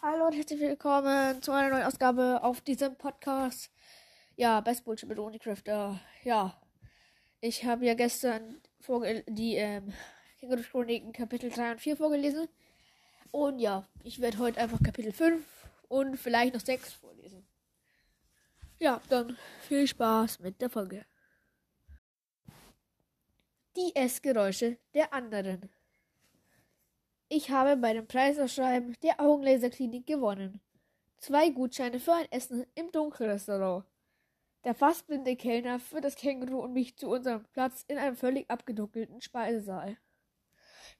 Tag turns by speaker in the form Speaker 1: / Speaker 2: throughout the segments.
Speaker 1: Hallo und herzlich willkommen zu einer neuen Ausgabe auf diesem Podcast. Ja, Best Bullshit mit Unicrafter. Ja, ich habe ja gestern die ähm, Chroniken Kapitel 3 und 4 vorgelesen. Und ja, ich werde heute einfach Kapitel 5 und vielleicht noch 6 vorlesen. Ja, dann viel Spaß mit der Folge. Die Essgeräusche der anderen. Ich habe bei dem Preisausschreiben der Augenlaserklinik gewonnen. Zwei Gutscheine für ein Essen im Dunkelrestaurant. Der fast blinde Kellner führt das Känguru und mich zu unserem Platz in einem völlig abgedunkelten Speisesaal.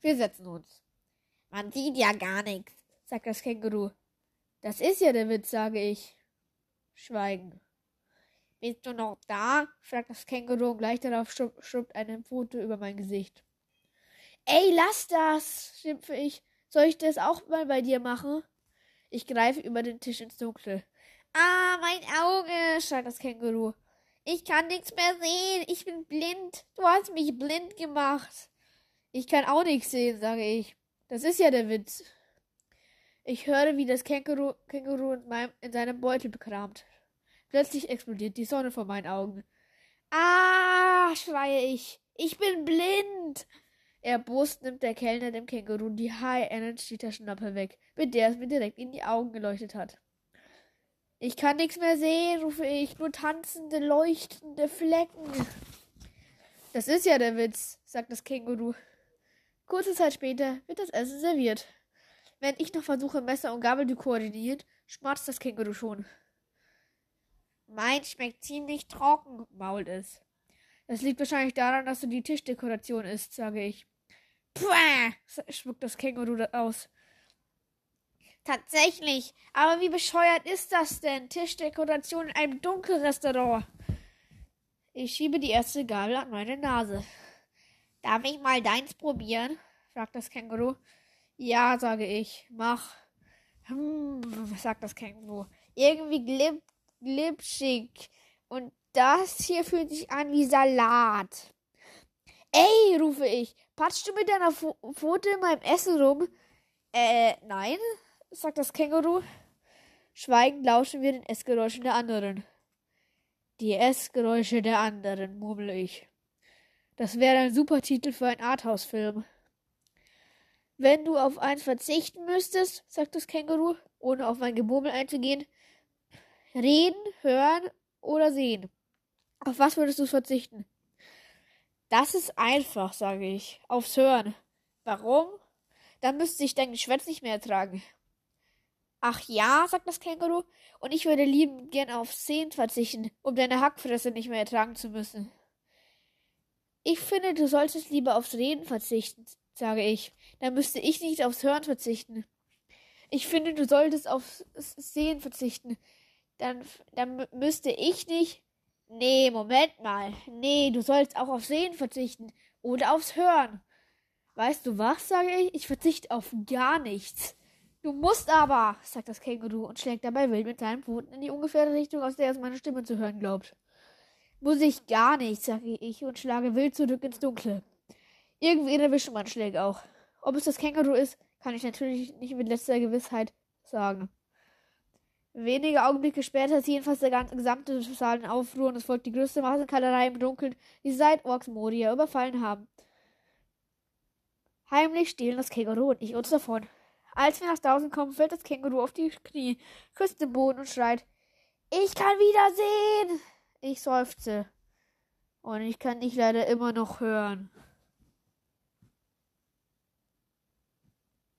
Speaker 1: Wir setzen uns. Man sieht ja gar nichts, sagt das Känguru. Das ist ja der Witz, sage ich. Schweigen. Bist du noch da? fragt das Känguru und gleich darauf schrubbt eine Pfote über mein Gesicht. Ey, lass das, schimpfe ich. Soll ich das auch mal bei dir machen? Ich greife über den Tisch ins Dunkle. Ah, mein Auge, schreit das Känguru. Ich kann nichts mehr sehen. Ich bin blind. Du hast mich blind gemacht. Ich kann auch nichts sehen, sage ich. Das ist ja der Witz. Ich höre, wie das Känguru, Känguru in, meinem, in seinem Beutel bekramt. Plötzlich explodiert die Sonne vor meinen Augen. Ah, schreie ich. Ich bin blind. Erbost nimmt der Kellner dem Känguru die High Energy Taschenlampe weg, mit der es mir direkt in die Augen geleuchtet hat. Ich kann nichts mehr sehen, rufe ich, nur tanzende, leuchtende Flecken. Das ist ja der Witz, sagt das Känguru. Kurze Zeit später wird das Essen serviert. Wenn ich noch versuche, Messer und Gabel zu koordinieren, schmatzt das Känguru schon. Mein schmeckt ziemlich trocken, mault es. Das liegt wahrscheinlich daran, dass du die Tischdekoration isst, sage ich. Puh, spuckt das Känguru aus. Tatsächlich. Aber wie bescheuert ist das denn? Tischdekoration in einem Dunkelrestaurant. Ich schiebe die erste Gabel an meine Nase. Darf ich mal deins probieren? fragt das Känguru. Ja, sage ich. Mach. Hm, sagt das Känguru. Irgendwie glib, glitschig. Und das hier fühlt sich an wie Salat. Ey, rufe ich. Patschst du mit deiner Pfote in meinem Essen rum? Äh, nein, sagt das Känguru. Schweigend lauschen wir den Essgeräuschen der anderen. Die Essgeräusche der anderen, murmle ich. Das wäre ein super Titel für einen Arthouse-Film. Wenn du auf eins verzichten müsstest, sagt das Känguru, ohne auf mein Gemurmel einzugehen, reden, hören oder sehen. Auf was würdest du verzichten? Das ist einfach, sage ich. Aufs Hören. Warum? Dann müsste ich dein Geschwätz nicht mehr ertragen. Ach ja, sagt das Känguru, und ich würde lieben gern auf Sehen verzichten, um deine Hackfresse nicht mehr ertragen zu müssen. Ich finde, du solltest lieber aufs Reden verzichten, sage ich. Dann müsste ich nicht aufs Hören verzichten. Ich finde, du solltest aufs Sehen verzichten. Dann, dann müsste ich nicht Nee, Moment mal. Nee, du sollst auch auf Sehen verzichten oder aufs Hören. Weißt du was, sage ich? Ich verzichte auf gar nichts. Du musst aber, sagt das Känguru und schlägt dabei wild mit seinen Pfoten in die ungefähre Richtung, aus der es meine Stimme zu hören glaubt. Muss ich gar nicht, sage ich und schlage wild zurück ins Dunkle. Irgendwie erwischen mein Schläge auch. Ob es das Känguru ist, kann ich natürlich nicht mit letzter Gewissheit sagen. Wenige Augenblicke später ist jedenfalls der ganze gesamte Saal in Aufruhr und es folgt die größte Massenkalerei im Dunkeln, die seit Orks Moria überfallen haben. Heimlich stehlen das Känguru und ich uns davon. Als wir nach draußen kommen, fällt das Känguru auf die Knie, küsst den Boden und schreit: Ich kann wieder sehen! Ich seufze. Und ich kann dich leider immer noch hören.